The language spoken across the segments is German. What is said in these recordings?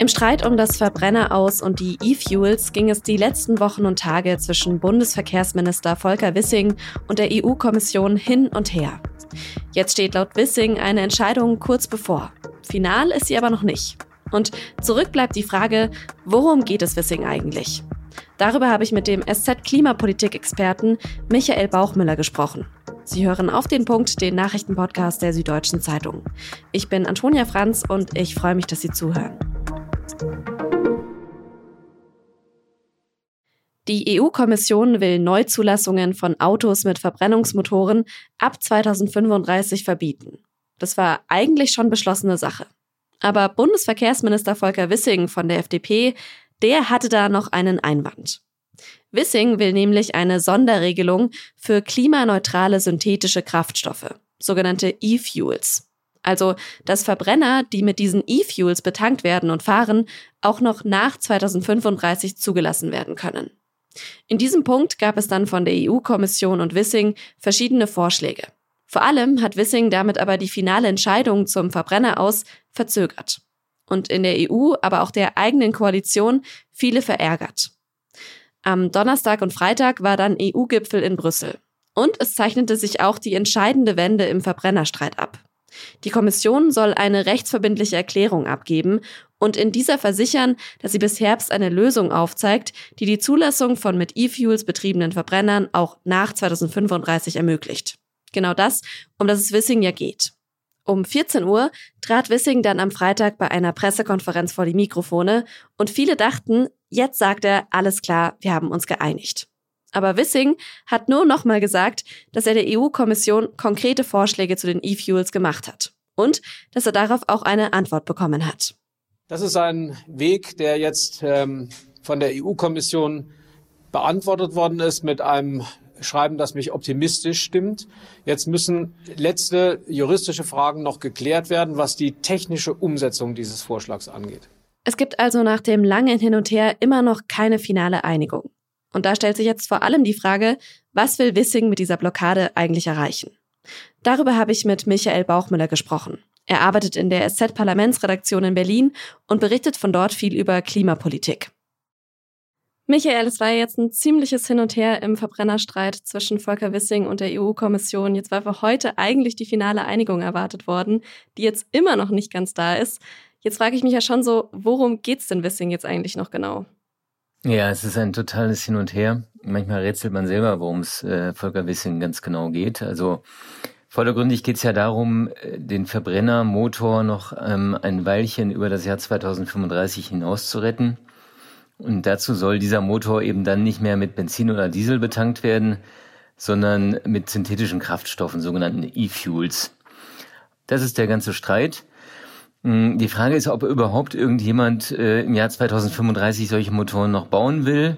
Im Streit um das Verbrenner aus und die E-Fuels ging es die letzten Wochen und Tage zwischen Bundesverkehrsminister Volker Wissing und der EU-Kommission hin und her. Jetzt steht laut Wissing eine Entscheidung kurz bevor. Final ist sie aber noch nicht. Und zurück bleibt die Frage, worum geht es Wissing eigentlich? Darüber habe ich mit dem SZ-Klimapolitik-Experten Michael Bauchmüller gesprochen. Sie hören auf den Punkt den Nachrichtenpodcast der Süddeutschen Zeitung. Ich bin Antonia Franz und ich freue mich, dass Sie zuhören. Die EU-Kommission will Neuzulassungen von Autos mit Verbrennungsmotoren ab 2035 verbieten. Das war eigentlich schon beschlossene Sache. Aber Bundesverkehrsminister Volker Wissing von der FDP, der hatte da noch einen Einwand. Wissing will nämlich eine Sonderregelung für klimaneutrale synthetische Kraftstoffe, sogenannte E-Fuels. Also, dass Verbrenner, die mit diesen E-Fuels betankt werden und fahren, auch noch nach 2035 zugelassen werden können. In diesem Punkt gab es dann von der EU-Kommission und Wissing verschiedene Vorschläge. Vor allem hat Wissing damit aber die finale Entscheidung zum Verbrenner aus verzögert. Und in der EU, aber auch der eigenen Koalition viele verärgert. Am Donnerstag und Freitag war dann EU-Gipfel in Brüssel. Und es zeichnete sich auch die entscheidende Wende im Verbrennerstreit ab. Die Kommission soll eine rechtsverbindliche Erklärung abgeben und in dieser versichern, dass sie bis Herbst eine Lösung aufzeigt, die die Zulassung von mit E-Fuels betriebenen Verbrennern auch nach 2035 ermöglicht. Genau das, um das es Wissing ja geht. Um 14 Uhr trat Wissing dann am Freitag bei einer Pressekonferenz vor die Mikrofone und viele dachten, jetzt sagt er, alles klar, wir haben uns geeinigt. Aber Wissing hat nur nochmal gesagt, dass er der EU-Kommission konkrete Vorschläge zu den E-Fuels gemacht hat und dass er darauf auch eine Antwort bekommen hat. Das ist ein Weg, der jetzt ähm, von der EU-Kommission beantwortet worden ist mit einem Schreiben, das mich optimistisch stimmt. Jetzt müssen letzte juristische Fragen noch geklärt werden, was die technische Umsetzung dieses Vorschlags angeht. Es gibt also nach dem langen Hin und Her immer noch keine finale Einigung. Und da stellt sich jetzt vor allem die Frage, was will Wissing mit dieser Blockade eigentlich erreichen? Darüber habe ich mit Michael Bauchmüller gesprochen. Er arbeitet in der SZ-Parlamentsredaktion in Berlin und berichtet von dort viel über Klimapolitik. Michael, es war jetzt ein ziemliches Hin und Her im Verbrennerstreit zwischen Volker Wissing und der EU-Kommission. Jetzt war für heute eigentlich die finale Einigung erwartet worden, die jetzt immer noch nicht ganz da ist. Jetzt frage ich mich ja schon so, worum geht's denn Wissing jetzt eigentlich noch genau? Ja, es ist ein totales Hin und Her. Manchmal rätselt man selber, worum es äh, Volker Wissing ganz genau geht. Also Vordergründig geht es ja darum, äh, den Verbrennermotor noch ähm, ein Weilchen über das Jahr 2035 hinaus zu retten. Und dazu soll dieser Motor eben dann nicht mehr mit Benzin oder Diesel betankt werden, sondern mit synthetischen Kraftstoffen, sogenannten E-Fuels. Das ist der ganze Streit. Hm, die Frage ist, ob überhaupt irgendjemand äh, im Jahr 2035 solche Motoren noch bauen will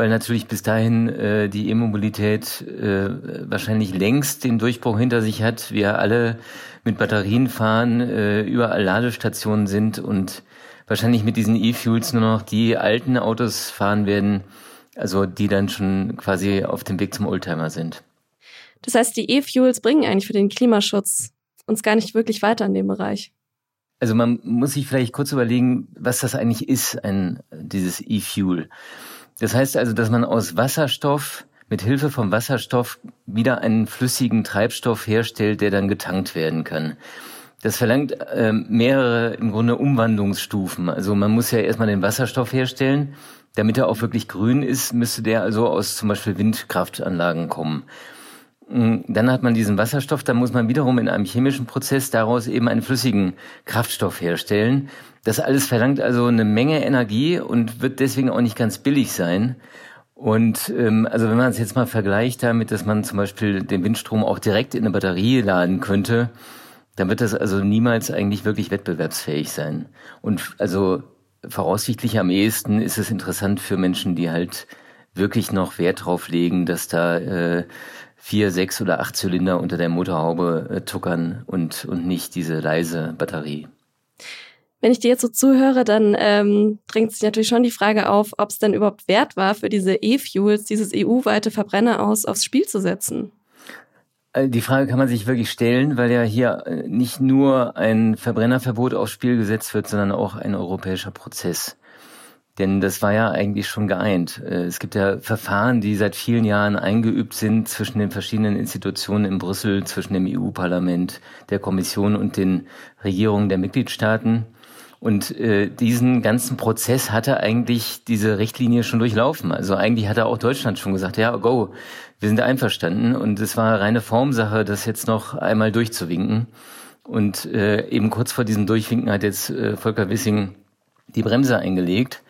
weil natürlich bis dahin äh, die E-Mobilität äh, wahrscheinlich längst den Durchbruch hinter sich hat. Wir alle mit Batterien fahren, äh, überall Ladestationen sind und wahrscheinlich mit diesen E-Fuels nur noch die alten Autos fahren werden, also die dann schon quasi auf dem Weg zum Oldtimer sind. Das heißt, die E-Fuels bringen eigentlich für den Klimaschutz uns gar nicht wirklich weiter in dem Bereich. Also man muss sich vielleicht kurz überlegen, was das eigentlich ist, ein, dieses E-Fuel. Das heißt also, dass man aus Wasserstoff mit Hilfe vom Wasserstoff wieder einen flüssigen Treibstoff herstellt, der dann getankt werden kann. Das verlangt äh, mehrere im Grunde Umwandlungsstufen. Also man muss ja erstmal den Wasserstoff herstellen. Damit er auch wirklich grün ist, müsste der also aus zum Beispiel Windkraftanlagen kommen. Mm, dann hat man diesen Wasserstoff, dann muss man wiederum in einem chemischen Prozess daraus eben einen flüssigen Kraftstoff herstellen. Das alles verlangt also eine Menge Energie und wird deswegen auch nicht ganz billig sein. Und ähm, also wenn man es jetzt mal vergleicht damit, dass man zum Beispiel den Windstrom auch direkt in eine Batterie laden könnte, dann wird das also niemals eigentlich wirklich wettbewerbsfähig sein. Und also voraussichtlich am ehesten ist es interessant für Menschen, die halt wirklich noch Wert drauf legen, dass da äh, vier, sechs oder acht Zylinder unter der Motorhaube äh, tuckern und, und nicht diese leise Batterie. Wenn ich dir jetzt so zuhöre, dann ähm, drängt sich natürlich schon die Frage auf, ob es denn überhaupt wert war, für diese E-Fuels dieses EU-weite Verbrenner aus aufs Spiel zu setzen. Äh, die Frage kann man sich wirklich stellen, weil ja hier äh, nicht nur ein Verbrennerverbot aufs Spiel gesetzt wird, sondern auch ein europäischer Prozess. Denn das war ja eigentlich schon geeint. Äh, es gibt ja Verfahren, die seit vielen Jahren eingeübt sind zwischen den verschiedenen Institutionen in Brüssel, zwischen dem EU-Parlament, der Kommission und den Regierungen der Mitgliedstaaten. Und äh, diesen ganzen Prozess hatte eigentlich diese Richtlinie schon durchlaufen. Also eigentlich hatte auch Deutschland schon gesagt, ja, go, wir sind einverstanden. Und es war reine Formsache, das jetzt noch einmal durchzuwinken. Und äh, eben kurz vor diesem Durchwinken hat jetzt äh, Volker Wissing die Bremse eingelegt,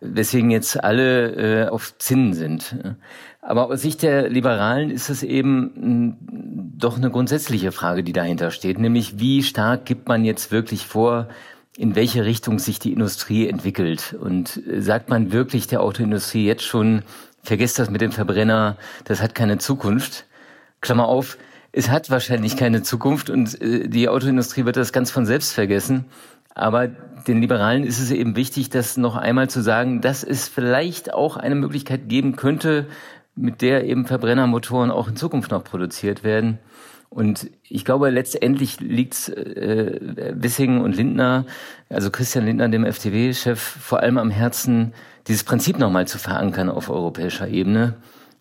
weswegen jetzt alle äh, auf Zinnen sind. Aber aus Sicht der Liberalen ist es eben mh, doch eine grundsätzliche Frage, die dahinter steht, nämlich wie stark gibt man jetzt wirklich vor, in welche Richtung sich die Industrie entwickelt. Und äh, sagt man wirklich der Autoindustrie jetzt schon, vergesst das mit dem Verbrenner, das hat keine Zukunft. Klammer auf, es hat wahrscheinlich keine Zukunft und äh, die Autoindustrie wird das ganz von selbst vergessen. Aber den Liberalen ist es eben wichtig, das noch einmal zu sagen, dass es vielleicht auch eine Möglichkeit geben könnte, mit der eben Verbrennermotoren auch in Zukunft noch produziert werden. Und ich glaube, letztendlich liegt äh, Wissing und Lindner, also Christian Lindner, dem FDP-Chef, vor allem am Herzen, dieses Prinzip nochmal zu verankern auf europäischer Ebene.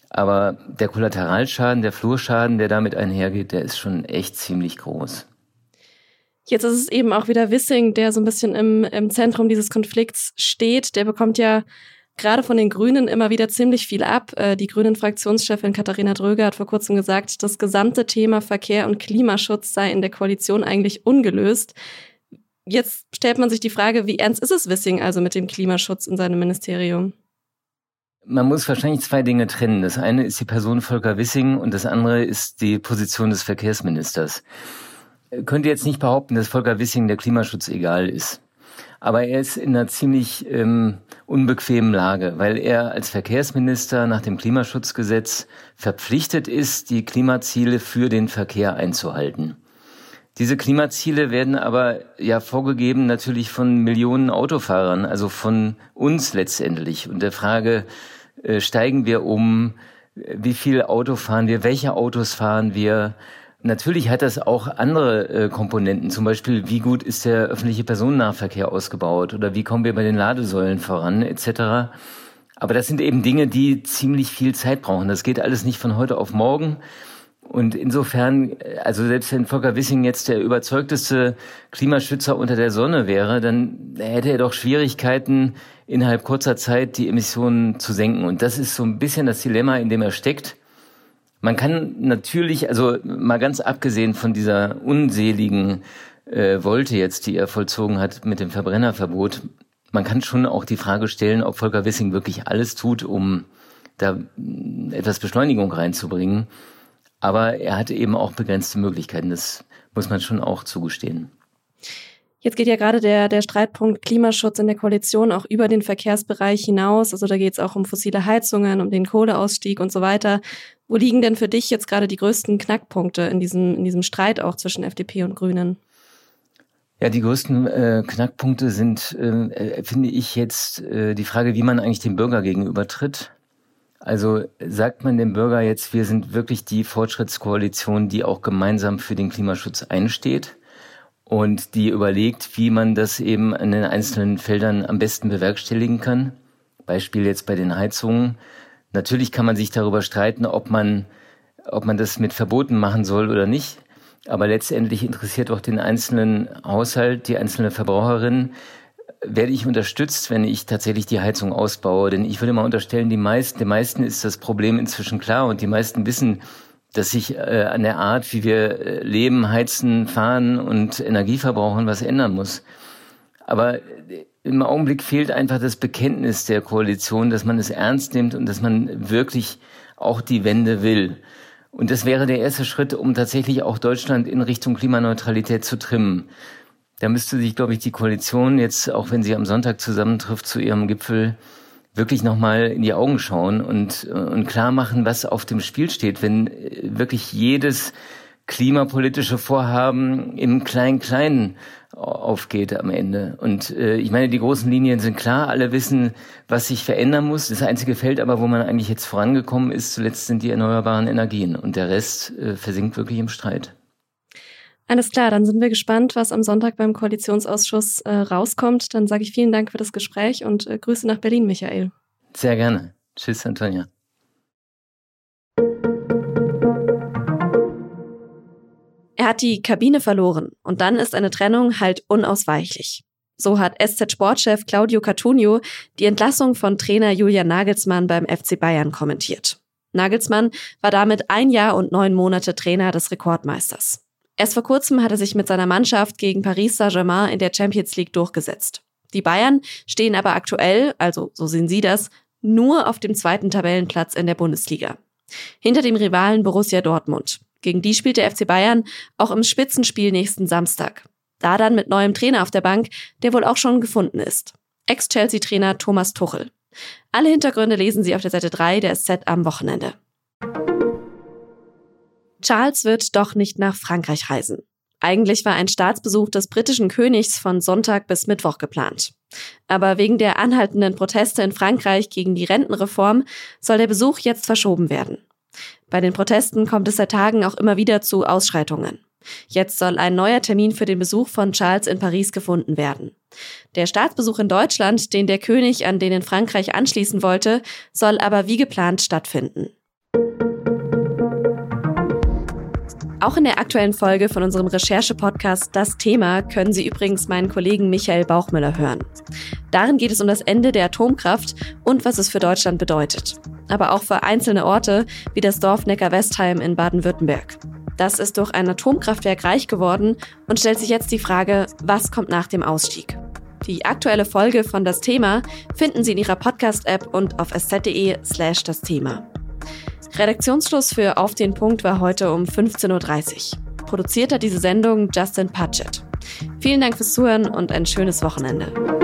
Aber der Kollateralschaden, der Flurschaden, der damit einhergeht, der ist schon echt ziemlich groß. Jetzt ist es eben auch wieder Wissing, der so ein bisschen im, im Zentrum dieses Konflikts steht. Der bekommt ja gerade von den Grünen immer wieder ziemlich viel ab. Äh, die Grünen-Fraktionschefin Katharina Dröger hat vor kurzem gesagt, das gesamte Thema Verkehr und Klimaschutz sei in der Koalition eigentlich ungelöst. Jetzt stellt man sich die Frage, wie ernst ist es Wissing also mit dem Klimaschutz in seinem Ministerium? Man muss wahrscheinlich zwei Dinge trennen. Das eine ist die Person Volker Wissing und das andere ist die Position des Verkehrsministers. Könnte jetzt nicht behaupten, dass Volker Wissing der Klimaschutz egal ist. Aber er ist in einer ziemlich ähm, unbequemen Lage, weil er als Verkehrsminister nach dem Klimaschutzgesetz verpflichtet ist, die Klimaziele für den Verkehr einzuhalten. Diese Klimaziele werden aber ja vorgegeben natürlich von Millionen Autofahrern, also von uns letztendlich. Und der Frage, äh, steigen wir um, wie viel Auto fahren wir, welche Autos fahren wir, Natürlich hat das auch andere äh, Komponenten, zum Beispiel wie gut ist der öffentliche Personennahverkehr ausgebaut oder wie kommen wir bei den Ladesäulen voran etc. Aber das sind eben Dinge, die ziemlich viel Zeit brauchen. Das geht alles nicht von heute auf morgen. Und insofern, äh, also selbst wenn Volker Wissing jetzt der überzeugteste Klimaschützer unter der Sonne wäre, dann hätte er doch Schwierigkeiten, innerhalb kurzer Zeit die Emissionen zu senken. Und das ist so ein bisschen das Dilemma, in dem er steckt. Man kann natürlich, also mal ganz abgesehen von dieser unseligen äh, Wolte jetzt, die er vollzogen hat mit dem Verbrennerverbot, man kann schon auch die Frage stellen, ob Volker Wissing wirklich alles tut, um da etwas Beschleunigung reinzubringen. Aber er hatte eben auch begrenzte Möglichkeiten. Das muss man schon auch zugestehen. Jetzt geht ja gerade der, der Streitpunkt Klimaschutz in der Koalition auch über den Verkehrsbereich hinaus. Also da geht es auch um fossile Heizungen, um den Kohleausstieg und so weiter. Wo liegen denn für dich jetzt gerade die größten Knackpunkte in diesem, in diesem Streit auch zwischen FDP und Grünen? Ja, die größten äh, Knackpunkte sind, äh, finde ich jetzt äh, die Frage, wie man eigentlich dem Bürger gegenüber tritt. Also sagt man dem Bürger jetzt, wir sind wirklich die Fortschrittskoalition, die auch gemeinsam für den Klimaschutz einsteht und die überlegt, wie man das eben in den einzelnen Feldern am besten bewerkstelligen kann. Beispiel jetzt bei den Heizungen. Natürlich kann man sich darüber streiten, ob man, ob man das mit Verboten machen soll oder nicht. Aber letztendlich interessiert auch den einzelnen Haushalt, die einzelne Verbraucherin, werde ich unterstützt, wenn ich tatsächlich die Heizung ausbaue. Denn ich würde mal unterstellen, die meisten, den meisten ist das Problem inzwischen klar und die meisten wissen, dass sich äh, an der Art, wie wir äh, leben, heizen, fahren und Energie verbrauchen, was ändern muss. Aber im Augenblick fehlt einfach das Bekenntnis der Koalition, dass man es ernst nimmt und dass man wirklich auch die Wende will. Und das wäre der erste Schritt, um tatsächlich auch Deutschland in Richtung Klimaneutralität zu trimmen. Da müsste sich, glaube ich, die Koalition jetzt, auch wenn sie am Sonntag zusammentrifft zu ihrem Gipfel, wirklich nochmal in die Augen schauen und, und klar machen, was auf dem Spiel steht. Wenn wirklich jedes klimapolitische Vorhaben im Klein-Kleinen aufgeht am Ende. Und äh, ich meine, die großen Linien sind klar, alle wissen, was sich verändern muss. Das einzige Feld aber, wo man eigentlich jetzt vorangekommen ist, zuletzt sind die erneuerbaren Energien und der Rest äh, versinkt wirklich im Streit. Alles klar, dann sind wir gespannt, was am Sonntag beim Koalitionsausschuss äh, rauskommt. Dann sage ich vielen Dank für das Gespräch und äh, Grüße nach Berlin, Michael. Sehr gerne. Tschüss, Antonia. Er hat die Kabine verloren und dann ist eine Trennung halt unausweichlich. So hat SZ-Sportchef Claudio Cartunio die Entlassung von Trainer Julian Nagelsmann beim FC Bayern kommentiert. Nagelsmann war damit ein Jahr und neun Monate Trainer des Rekordmeisters. Erst vor kurzem hat er sich mit seiner Mannschaft gegen Paris Saint-Germain in der Champions League durchgesetzt. Die Bayern stehen aber aktuell, also so sehen sie das, nur auf dem zweiten Tabellenplatz in der Bundesliga. Hinter dem Rivalen Borussia Dortmund. Gegen die spielt der FC Bayern auch im Spitzenspiel nächsten Samstag. Da dann mit neuem Trainer auf der Bank, der wohl auch schon gefunden ist. Ex-Chelsea-Trainer Thomas Tuchel. Alle Hintergründe lesen Sie auf der Seite 3 der SZ am Wochenende. Charles wird doch nicht nach Frankreich reisen. Eigentlich war ein Staatsbesuch des britischen Königs von Sonntag bis Mittwoch geplant. Aber wegen der anhaltenden Proteste in Frankreich gegen die Rentenreform soll der Besuch jetzt verschoben werden. Bei den Protesten kommt es seit Tagen auch immer wieder zu Ausschreitungen. Jetzt soll ein neuer Termin für den Besuch von Charles in Paris gefunden werden. Der Staatsbesuch in Deutschland, den der König an den in Frankreich anschließen wollte, soll aber wie geplant stattfinden. Auch in der aktuellen Folge von unserem Recherche-Podcast Das Thema können Sie übrigens meinen Kollegen Michael Bauchmüller hören. Darin geht es um das Ende der Atomkraft und was es für Deutschland bedeutet. Aber auch für einzelne Orte wie das Dorf Neckar-Westheim in Baden-Württemberg. Das ist durch ein Atomkraftwerk reich geworden und stellt sich jetzt die Frage, was kommt nach dem Ausstieg? Die aktuelle Folge von Das Thema finden Sie in Ihrer Podcast-App und auf sz.de slash das Thema. Redaktionsschluss für Auf den Punkt war heute um 15.30 Uhr. Produziert hat diese Sendung Justin Patchett. Vielen Dank fürs Zuhören und ein schönes Wochenende.